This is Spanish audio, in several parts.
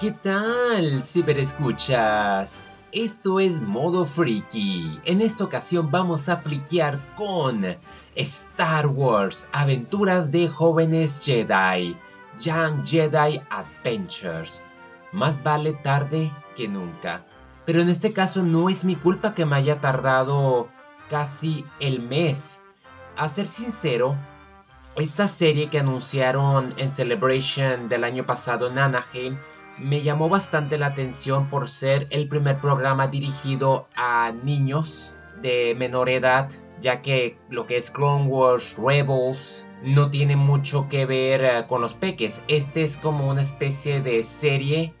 ¿qué tal, ciberescuchas? Esto es Modo Freaky. En esta ocasión vamos a friquear con Star Wars, Aventuras de Jóvenes Jedi, Young Jedi Adventures. Más vale tarde que nunca. Pero en este caso no es mi culpa que me haya tardado casi el mes. A ser sincero, esta serie que anunciaron en Celebration del año pasado en me llamó bastante la atención por ser el primer programa dirigido a niños de menor edad, ya que lo que es Clone Wars, Rebels, no tiene mucho que ver eh, con los peques. Este es como una especie de serie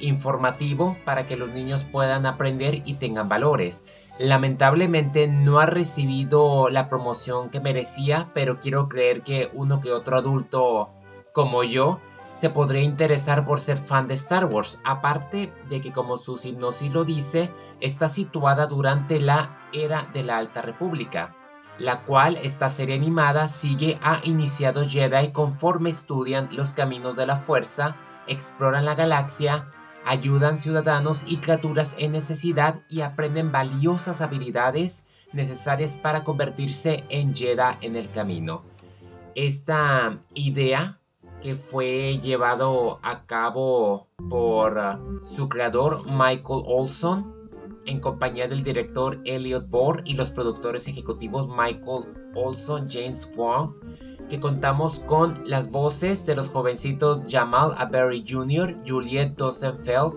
informativo para que los niños puedan aprender y tengan valores. Lamentablemente no ha recibido la promoción que merecía, pero quiero creer que uno que otro adulto como yo se podría interesar por ser fan de Star Wars, aparte de que como su hipnosis lo dice, está situada durante la era de la Alta República, la cual esta serie animada sigue a iniciados Jedi conforme estudian los caminos de la fuerza, exploran la galaxia, ayudan ciudadanos y criaturas en necesidad y aprenden valiosas habilidades necesarias para convertirse en Jedi en el camino. Esta idea que fue llevado a cabo por su creador Michael Olson en compañía del director Elliot Bohr y los productores ejecutivos Michael Olson, James Wong, que contamos con las voces de los jovencitos Jamal Aberry Jr., Juliette Dosenfeld,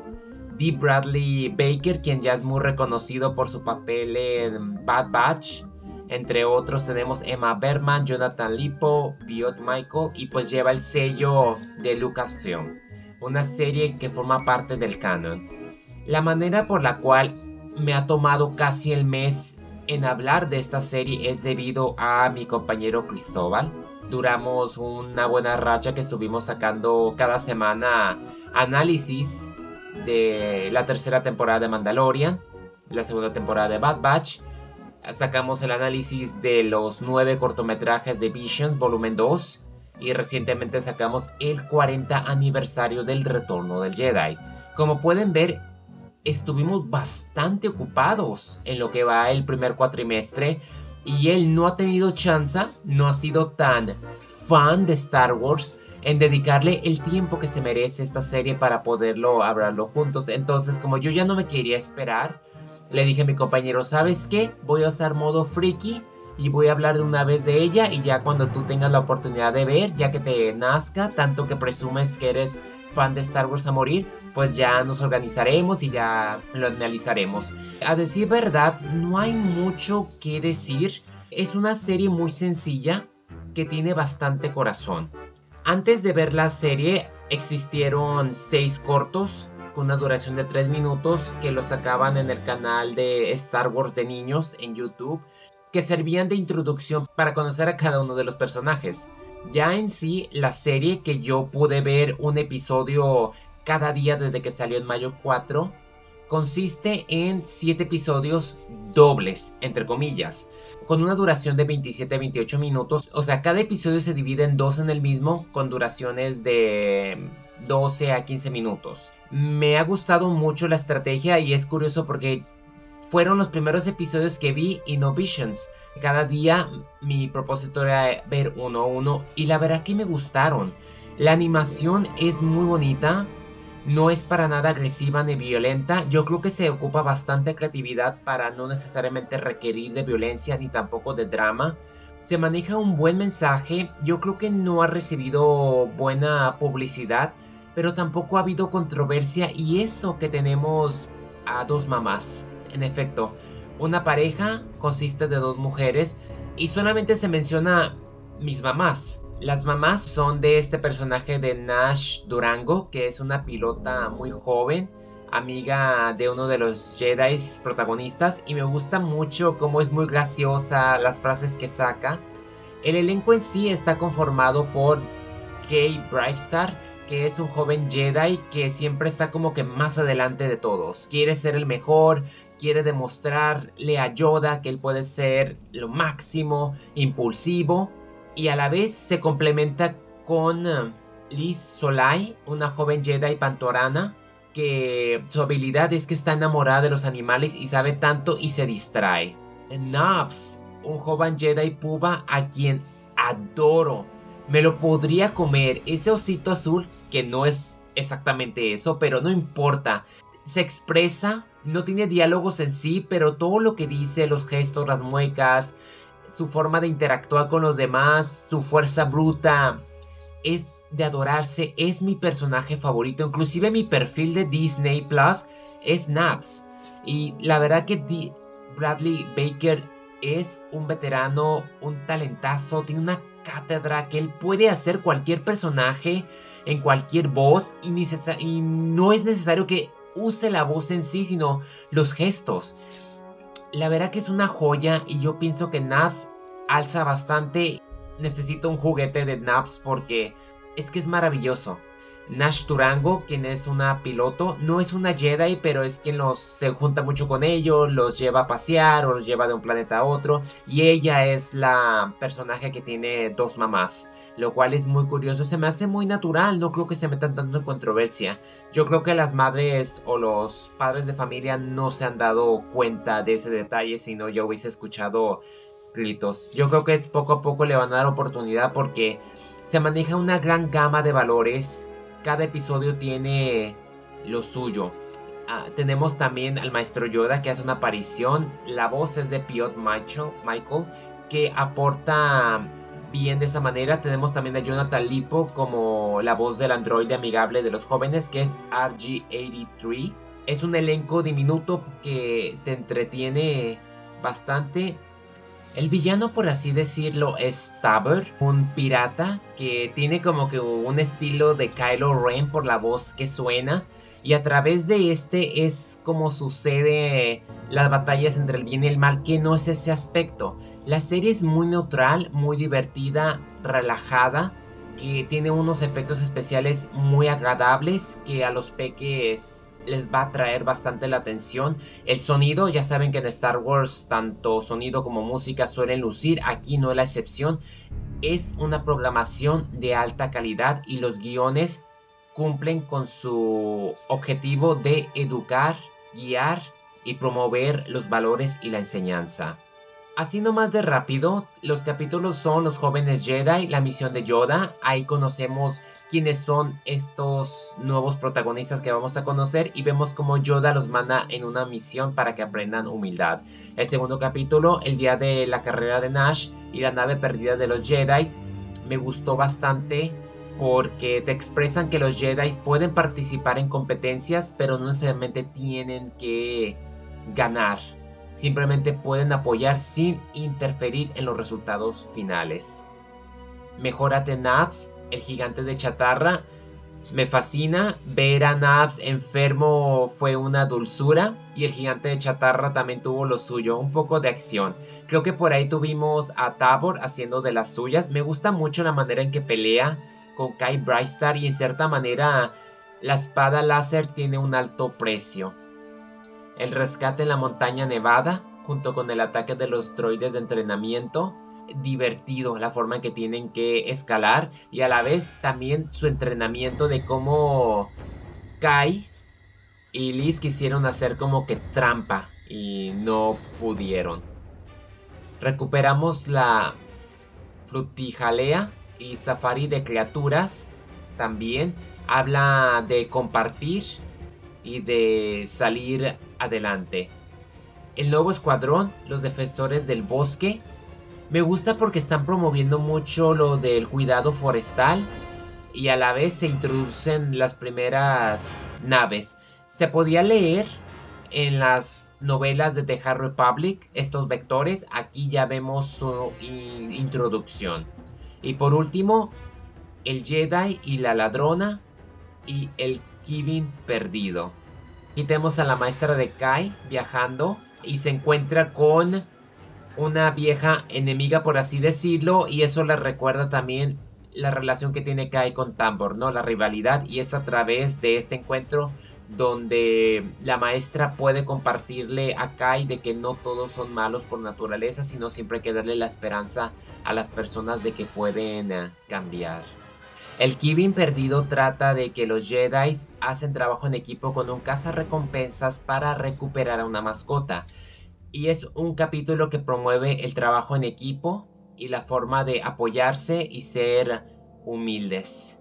Dee Bradley Baker, quien ya es muy reconocido por su papel en Bad Batch, entre otros tenemos Emma Berman, Jonathan Lipo, Piot Michael y pues lleva el sello de Lucasfilm, una serie que forma parte del canon. La manera por la cual me ha tomado casi el mes en hablar de esta serie es debido a mi compañero Cristóbal. Duramos una buena racha que estuvimos sacando cada semana análisis de la tercera temporada de Mandalorian, la segunda temporada de Bad Batch sacamos el análisis de los nueve cortometrajes de Visions Volumen 2 y recientemente sacamos el 40 aniversario del retorno del Jedi. Como pueden ver, estuvimos bastante ocupados en lo que va el primer cuatrimestre y él no ha tenido chance, no ha sido tan fan de Star Wars en dedicarle el tiempo que se merece esta serie para poderlo hablarlo juntos. Entonces, como yo ya no me quería esperar, le dije a mi compañero, ¿sabes qué? Voy a usar modo freaky y voy a hablar de una vez de ella y ya cuando tú tengas la oportunidad de ver, ya que te nazca, tanto que presumes que eres fan de Star Wars a morir, pues ya nos organizaremos y ya lo analizaremos. A decir verdad, no hay mucho que decir. Es una serie muy sencilla que tiene bastante corazón. Antes de ver la serie existieron seis cortos una duración de 3 minutos que lo sacaban en el canal de Star Wars de niños en YouTube, que servían de introducción para conocer a cada uno de los personajes. Ya en sí, la serie que yo pude ver un episodio cada día desde que salió en mayo 4, consiste en 7 episodios dobles, entre comillas, con una duración de 27 a 28 minutos. O sea, cada episodio se divide en dos en el mismo, con duraciones de 12 a 15 minutos. Me ha gustado mucho la estrategia y es curioso porque fueron los primeros episodios que vi Innovations. Cada día mi propósito era ver uno a uno y la verdad que me gustaron. La animación es muy bonita, no es para nada agresiva ni violenta. Yo creo que se ocupa bastante creatividad para no necesariamente requerir de violencia ni tampoco de drama. Se maneja un buen mensaje, yo creo que no ha recibido buena publicidad pero tampoco ha habido controversia y eso que tenemos a dos mamás. En efecto, una pareja consiste de dos mujeres y solamente se menciona mis mamás. Las mamás son de este personaje de Nash Durango, que es una pilota muy joven, amiga de uno de los Jedi protagonistas, y me gusta mucho cómo es muy graciosa, las frases que saca. El elenco en sí está conformado por Kay Brightstar, que es un joven Jedi que siempre está como que más adelante de todos. Quiere ser el mejor, quiere demostrarle a Yoda que él puede ser lo máximo, impulsivo y a la vez se complementa con eh, Liz Solai, una joven Jedi pantorana que su habilidad es que está enamorada de los animales y sabe tanto y se distrae. Nobs, un joven Jedi puba a quien adoro. Me lo podría comer. Ese osito azul, que no es exactamente eso, pero no importa. Se expresa, no tiene diálogos en sí, pero todo lo que dice, los gestos, las muecas, su forma de interactuar con los demás, su fuerza bruta, es de adorarse, es mi personaje favorito. Inclusive mi perfil de Disney Plus es Naps. Y la verdad que Bradley Baker es un veterano, un talentazo, tiene una cátedra que él puede hacer cualquier personaje en cualquier voz y, y no es necesario que use la voz en sí, sino los gestos. La verdad que es una joya y yo pienso que Naps alza bastante. Necesito un juguete de Naps porque es que es maravilloso. Nash Turango, quien es una piloto, no es una Jedi, pero es quien los se junta mucho con ellos, los lleva a pasear o los lleva de un planeta a otro. Y ella es la personaje que tiene dos mamás, lo cual es muy curioso. Se me hace muy natural, no creo que se metan tanto en controversia. Yo creo que las madres o los padres de familia no se han dado cuenta de ese detalle, sino yo hubiese escuchado gritos. Yo creo que es poco a poco le van a dar oportunidad porque se maneja una gran gama de valores cada episodio tiene lo suyo. Ah, tenemos también al maestro Yoda que hace una aparición. La voz es de Piotr Michael, Michael que aporta bien de esta manera. Tenemos también a Jonathan Lipo como la voz del androide amigable de los jóvenes que es RG83. Es un elenco diminuto que te entretiene bastante el villano, por así decirlo, es Tabber, un pirata que tiene como que un estilo de Kylo Ren por la voz que suena. Y a través de este es como sucede las batallas entre el bien y el mal, que no es ese aspecto. La serie es muy neutral, muy divertida, relajada, que tiene unos efectos especiales muy agradables que a los peques les va a traer bastante la atención. El sonido, ya saben que en Star Wars tanto sonido como música suelen lucir, aquí no es la excepción. Es una programación de alta calidad y los guiones cumplen con su objetivo de educar, guiar y promover los valores y la enseñanza. Así nomás de rápido, los capítulos son Los jóvenes Jedi, la misión de Yoda, ahí conocemos quiénes son estos nuevos protagonistas que vamos a conocer y vemos cómo Yoda los manda en una misión para que aprendan humildad. El segundo capítulo, el día de la carrera de Nash y la nave perdida de los Jedi, me gustó bastante porque te expresan que los Jedi pueden participar en competencias, pero no necesariamente tienen que ganar. Simplemente pueden apoyar sin interferir en los resultados finales. Mejórate Naps el gigante de chatarra. Me fascina. Ver a Nabs enfermo fue una dulzura. Y el gigante de chatarra también tuvo lo suyo, un poco de acción. Creo que por ahí tuvimos a Tabor haciendo de las suyas. Me gusta mucho la manera en que pelea con Kai Brightstar y en cierta manera la espada láser tiene un alto precio. El rescate en la montaña nevada, junto con el ataque de los droides de entrenamiento, divertido la forma en que tienen que escalar y a la vez también su entrenamiento de cómo Kai y Liz quisieron hacer como que trampa y no pudieron. Recuperamos la frutijalea y safari de criaturas también. Habla de compartir y de salir adelante. El nuevo escuadrón, los defensores del bosque, me gusta porque están promoviendo mucho lo del cuidado forestal y a la vez se introducen las primeras naves. Se podía leer en las novelas de The Hard Republic estos vectores. Aquí ya vemos su introducción. Y por último, el Jedi y la ladrona y el Kevin perdido. Aquí tenemos a la maestra de Kai viajando y se encuentra con una vieja enemiga, por así decirlo, y eso le recuerda también la relación que tiene Kai con Tambor, ¿no? La rivalidad, y es a través de este encuentro donde la maestra puede compartirle a Kai de que no todos son malos por naturaleza, sino siempre hay que darle la esperanza a las personas de que pueden eh, cambiar. El Kibin perdido trata de que los Jedi hacen trabajo en equipo con un recompensas para recuperar a una mascota. Y es un capítulo que promueve el trabajo en equipo y la forma de apoyarse y ser humildes.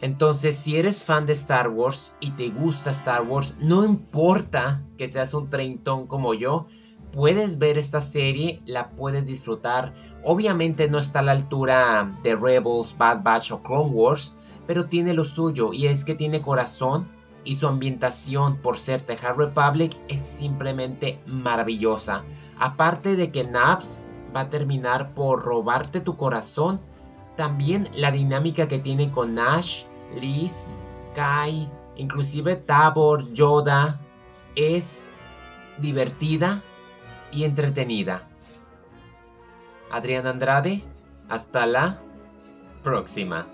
Entonces, si eres fan de Star Wars y te gusta Star Wars, no importa que seas un treintón como yo, puedes ver esta serie, la puedes disfrutar. Obviamente no está a la altura de Rebels, Bad Batch o Clone Wars, pero tiene lo suyo y es que tiene corazón y su ambientación por ser The Hard Republic es simplemente maravillosa. Aparte de que Naps va a terminar por robarte tu corazón, también la dinámica que tiene con Nash, Liz, Kai, inclusive Tabor, Yoda, es divertida y entretenida. Adrián Andrade, hasta la próxima.